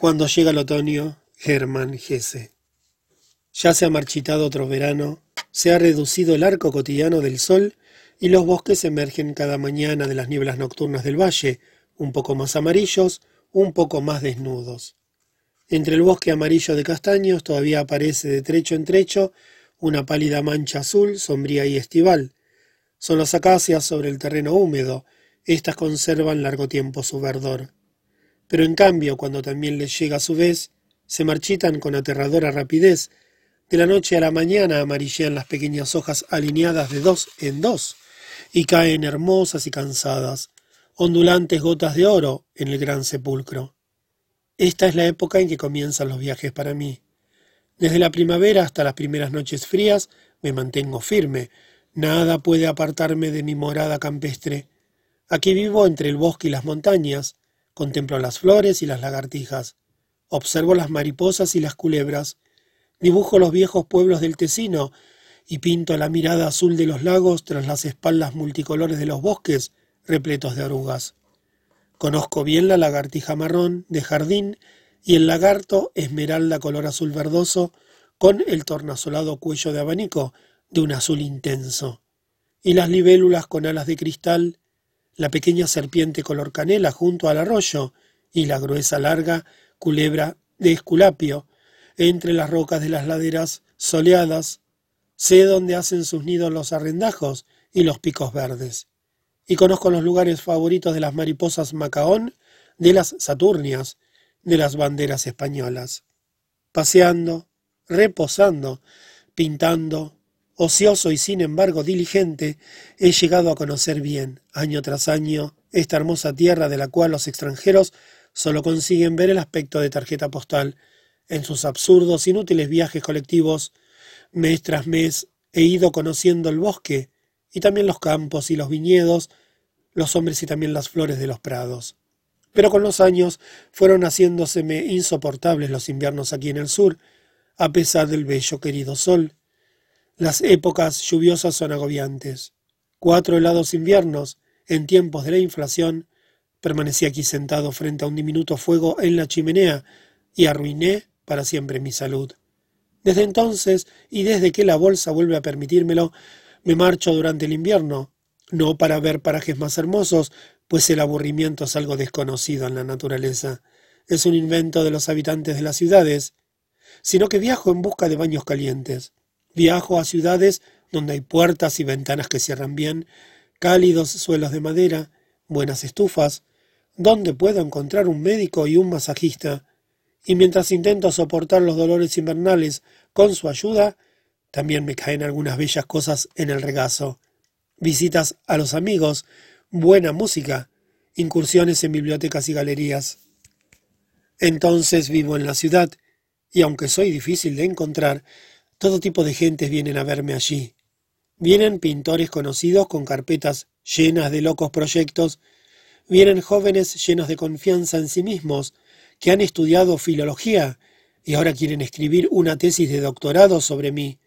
Cuando llega el otoño, Germán Gese. Ya se ha marchitado otro verano, se ha reducido el arco cotidiano del sol y los bosques emergen cada mañana de las nieblas nocturnas del valle, un poco más amarillos, un poco más desnudos. Entre el bosque amarillo de castaños todavía aparece de trecho en trecho una pálida mancha azul, sombría y estival. Son las acacias sobre el terreno húmedo, éstas conservan largo tiempo su verdor. Pero en cambio, cuando también les llega a su vez, se marchitan con aterradora rapidez, de la noche a la mañana amarillean las pequeñas hojas alineadas de dos en dos, y caen hermosas y cansadas, ondulantes gotas de oro en el gran sepulcro. Esta es la época en que comienzan los viajes para mí. Desde la primavera hasta las primeras noches frías me mantengo firme. Nada puede apartarme de mi morada campestre. Aquí vivo entre el bosque y las montañas. Contemplo las flores y las lagartijas. Observo las mariposas y las culebras. Dibujo los viejos pueblos del Tesino y pinto la mirada azul de los lagos tras las espaldas multicolores de los bosques repletos de orugas. Conozco bien la lagartija marrón de jardín y el lagarto esmeralda color azul verdoso con el tornasolado cuello de abanico de un azul intenso, y las libélulas con alas de cristal, la pequeña serpiente color canela junto al arroyo y la gruesa larga culebra de esculapio entre las rocas de las laderas soleadas. Sé dónde hacen sus nidos los arrendajos y los picos verdes. Y conozco los lugares favoritos de las mariposas macaón, de las saturnias, de las banderas españolas. Paseando, reposando, pintando, ocioso y sin embargo diligente, he llegado a conocer bien, año tras año, esta hermosa tierra de la cual los extranjeros solo consiguen ver el aspecto de tarjeta postal. En sus absurdos, inútiles viajes colectivos, mes tras mes, he ido conociendo el bosque, y también los campos y los viñedos, los hombres y también las flores de los prados. Pero con los años fueron haciéndoseme insoportables los inviernos aquí en el sur, a pesar del bello querido sol. Las épocas lluviosas son agobiantes. Cuatro helados inviernos, en tiempos de la inflación, permanecí aquí sentado frente a un diminuto fuego en la chimenea y arruiné para siempre mi salud. Desde entonces, y desde que la bolsa vuelve a permitírmelo, me marcho durante el invierno, no para ver parajes más hermosos, pues el aburrimiento es algo desconocido en la naturaleza, es un invento de los habitantes de las ciudades, sino que viajo en busca de baños calientes. Viajo a ciudades donde hay puertas y ventanas que cierran bien, cálidos suelos de madera, buenas estufas, donde puedo encontrar un médico y un masajista, y mientras intento soportar los dolores invernales con su ayuda, también me caen algunas bellas cosas en el regazo. Visitas a los amigos, buena música, incursiones en bibliotecas y galerías. Entonces vivo en la ciudad, y aunque soy difícil de encontrar, todo tipo de gentes vienen a verme allí. Vienen pintores conocidos con carpetas llenas de locos proyectos, vienen jóvenes llenos de confianza en sí mismos, que han estudiado filología y ahora quieren escribir una tesis de doctorado sobre mí,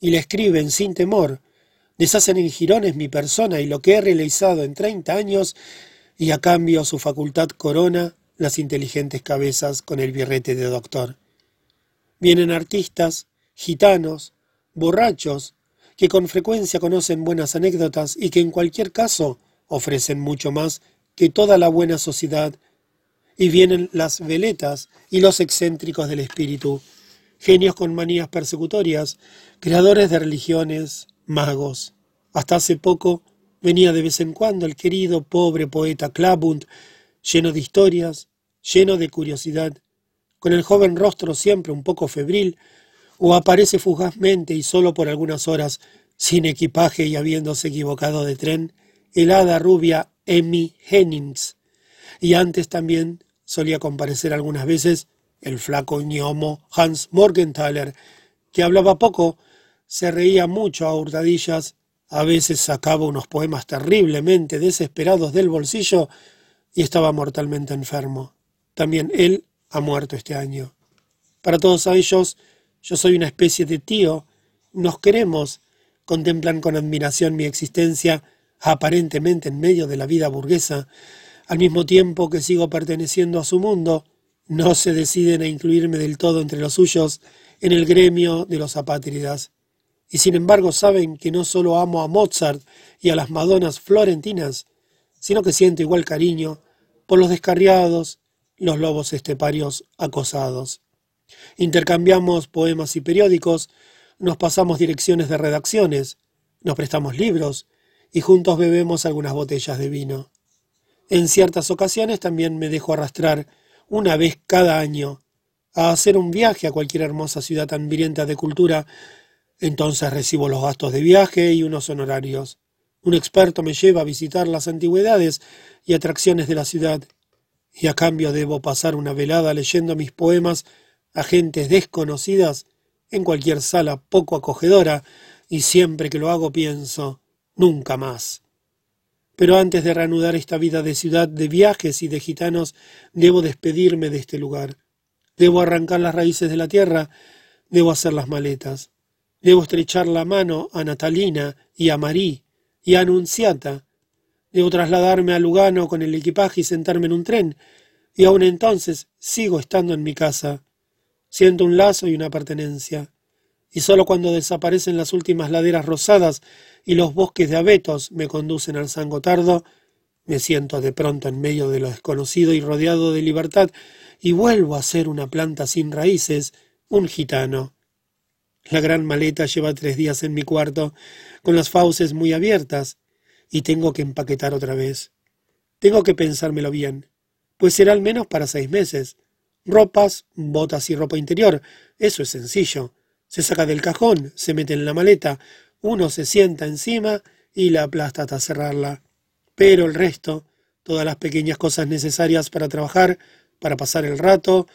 y la escriben sin temor, deshacen en jirones mi persona y lo que he realizado en treinta años, y a cambio su facultad corona las inteligentes cabezas con el birrete de doctor. Vienen artistas, gitanos, borrachos, que con frecuencia conocen buenas anécdotas y que en cualquier caso ofrecen mucho más que toda la buena sociedad. Y vienen las veletas y los excéntricos del espíritu, genios con manías persecutorias, creadores de religiones, magos. Hasta hace poco venía de vez en cuando el querido pobre poeta Klabund, lleno de historias, lleno de curiosidad, con el joven rostro siempre un poco febril, o aparece fugazmente y solo por algunas horas, sin equipaje y habiéndose equivocado de tren, el hada rubia Emmy Hennings, y antes también solía comparecer algunas veces el flaco ñomo Hans Morgenthaler, que hablaba poco, se reía mucho a hurtadillas, a veces sacaba unos poemas terriblemente desesperados del bolsillo y estaba mortalmente enfermo. También él ha muerto este año. Para todos ellos, yo soy una especie de tío. Nos queremos, contemplan con admiración mi existencia aparentemente en medio de la vida burguesa, al mismo tiempo que sigo perteneciendo a su mundo, no se deciden a incluirme del todo entre los suyos en el gremio de los apátridas. Y sin embargo saben que no solo amo a Mozart y a las Madonas florentinas, sino que siento igual cariño por los descarriados, los lobos esteparios acosados. Intercambiamos poemas y periódicos, nos pasamos direcciones de redacciones, nos prestamos libros y juntos bebemos algunas botellas de vino. En ciertas ocasiones también me dejo arrastrar una vez cada año a hacer un viaje a cualquier hermosa ciudad tan de cultura. Entonces recibo los gastos de viaje y unos honorarios. Un experto me lleva a visitar las antigüedades y atracciones de la ciudad, y a cambio debo pasar una velada leyendo mis poemas a gentes desconocidas en cualquier sala poco acogedora, y siempre que lo hago pienso, nunca más. Pero antes de reanudar esta vida de ciudad, de viajes y de gitanos, debo despedirme de este lugar. Debo arrancar las raíces de la tierra, debo hacer las maletas. Debo estrechar la mano a Natalina y a Marí y a Anunciata. Debo trasladarme a Lugano con el equipaje y sentarme en un tren. Y aun entonces sigo estando en mi casa. Siento un lazo y una pertenencia. Y solo cuando desaparecen las últimas laderas rosadas y los bosques de abetos me conducen al San Gotardo, me siento de pronto en medio de lo desconocido y rodeado de libertad, y vuelvo a ser una planta sin raíces, un gitano. La gran maleta lleva tres días en mi cuarto, con las fauces muy abiertas, y tengo que empaquetar otra vez. Tengo que pensármelo bien, pues será al menos para seis meses. Ropas, botas y ropa interior, eso es sencillo. Se saca del cajón, se mete en la maleta, uno se sienta encima y la aplasta hasta cerrarla. Pero el resto, todas las pequeñas cosas necesarias para trabajar, para pasar el rato,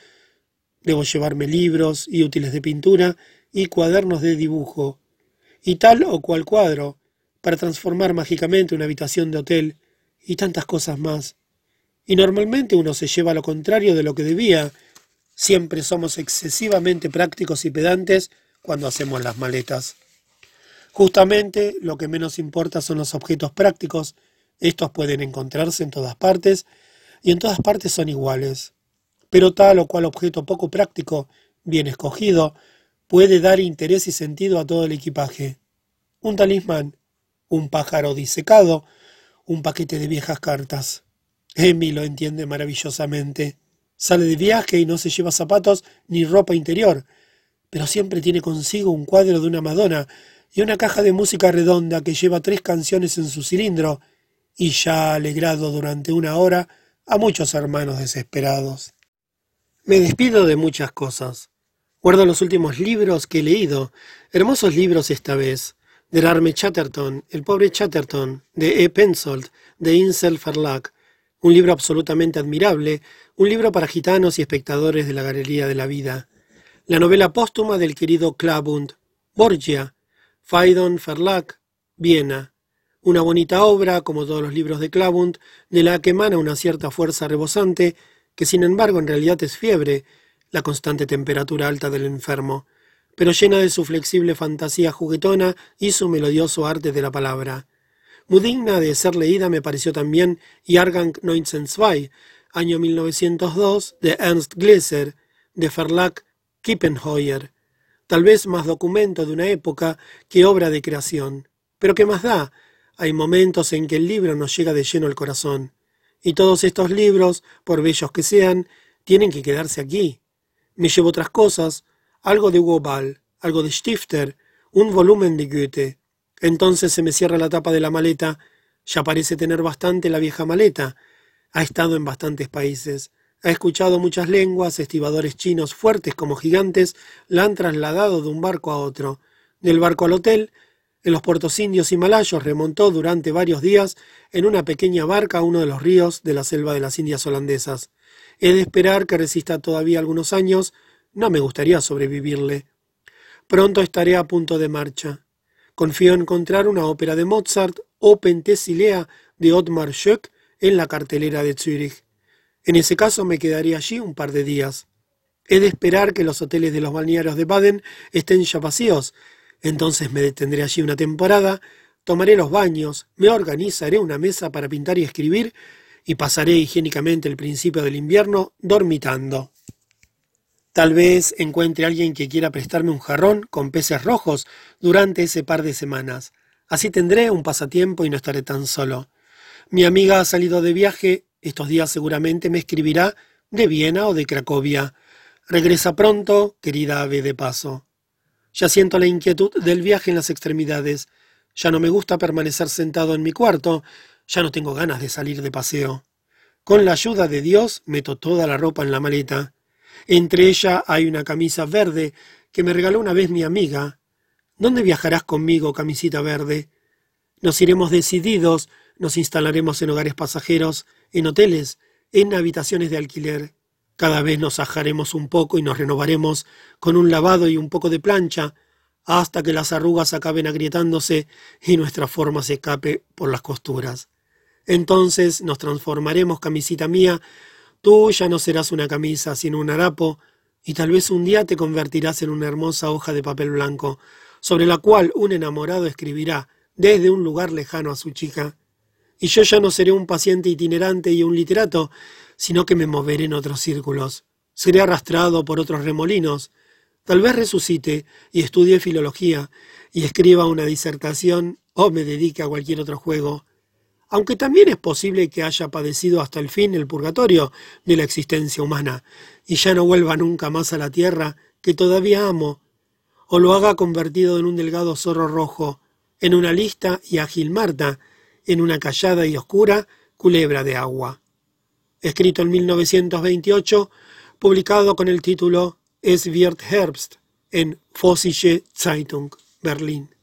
debo llevarme libros y útiles de pintura y cuadernos de dibujo, y tal o cual cuadro, para transformar mágicamente una habitación de hotel, y tantas cosas más. Y normalmente uno se lleva lo contrario de lo que debía. Siempre somos excesivamente prácticos y pedantes cuando hacemos las maletas. Justamente lo que menos importa son los objetos prácticos. Estos pueden encontrarse en todas partes y en todas partes son iguales. Pero tal o cual objeto poco práctico, bien escogido, puede dar interés y sentido a todo el equipaje. Un talismán, un pájaro disecado, un paquete de viejas cartas. Emi lo entiende maravillosamente. Sale de viaje y no se lleva zapatos ni ropa interior, pero siempre tiene consigo un cuadro de una Madonna y una caja de música redonda que lleva tres canciones en su cilindro y ya ha alegrado durante una hora a muchos hermanos desesperados. Me despido de muchas cosas. Guardo los últimos libros que he leído, hermosos libros esta vez, de Arme Chatterton, El pobre Chatterton, de E. Pensold, de Insel Verlag, un libro absolutamente admirable, un libro para gitanos y espectadores de la Galería de la Vida, la novela póstuma del querido Klabund, Borgia, Faidon Verlag, Viena. Una bonita obra, como todos los libros de Klabund, de la que emana una cierta fuerza rebosante, que sin embargo en realidad es fiebre, la constante temperatura alta del enfermo, pero llena de su flexible fantasía juguetona y su melodioso arte de la palabra. Muy digna de ser leída me pareció también Jahrgang 1902, año 1902, de Ernst Gläser, de Verlag Kippenheuer, tal vez más documento de una época que obra de creación. Pero ¿qué más da? Hay momentos en que el libro nos llega de lleno al corazón. Y todos estos libros, por bellos que sean, tienen que quedarse aquí. Me llevo otras cosas, algo de Wobal, algo de Stifter, un volumen de Goethe. Entonces se me cierra la tapa de la maleta. Ya parece tener bastante la vieja maleta. Ha estado en bastantes países. Ha escuchado muchas lenguas, estibadores chinos fuertes como gigantes la han trasladado de un barco a otro. Del barco al hotel, en los puertos indios y malayos remontó durante varios días en una pequeña barca a uno de los ríos de la selva de las Indias holandesas. He de esperar que resista todavía algunos años, no me gustaría sobrevivirle. Pronto estaré a punto de marcha. Confío en encontrar una ópera de Mozart o Penthesilea de Ottmar Schoeck en la cartelera de Zürich. En ese caso me quedaría allí un par de días. He de esperar que los hoteles de los balnearios de Baden estén ya vacíos. Entonces me detendré allí una temporada, tomaré los baños, me organizaré una mesa para pintar y escribir y pasaré higiénicamente el principio del invierno dormitando. Tal vez encuentre alguien que quiera prestarme un jarrón con peces rojos durante ese par de semanas. Así tendré un pasatiempo y no estaré tan solo. Mi amiga ha salido de viaje, estos días seguramente me escribirá de Viena o de Cracovia. Regresa pronto, querida ave de paso. Ya siento la inquietud del viaje en las extremidades. Ya no me gusta permanecer sentado en mi cuarto. Ya no tengo ganas de salir de paseo. Con la ayuda de Dios meto toda la ropa en la maleta. Entre ella hay una camisa verde que me regaló una vez mi amiga. ¿Dónde viajarás conmigo, camisita verde? Nos iremos decididos, nos instalaremos en hogares pasajeros, en hoteles, en habitaciones de alquiler. Cada vez nos ajaremos un poco y nos renovaremos con un lavado y un poco de plancha, hasta que las arrugas acaben agrietándose y nuestra forma se escape por las costuras. Entonces nos transformaremos, camisita mía, tú ya no serás una camisa, sino un harapo, y tal vez un día te convertirás en una hermosa hoja de papel blanco, sobre la cual un enamorado escribirá desde un lugar lejano a su chica. Y yo ya no seré un paciente itinerante y un literato, sino que me moveré en otros círculos. Seré arrastrado por otros remolinos. Tal vez resucite y estudie filología y escriba una disertación o me dedique a cualquier otro juego. Aunque también es posible que haya padecido hasta el fin el purgatorio de la existencia humana y ya no vuelva nunca más a la tierra que todavía amo, o lo haga convertido en un delgado zorro rojo, en una lista y ágil Marta, en una callada y oscura culebra de agua escrito en 1928, publicado con el título Es Herbst en Vossische Zeitung, Berlín.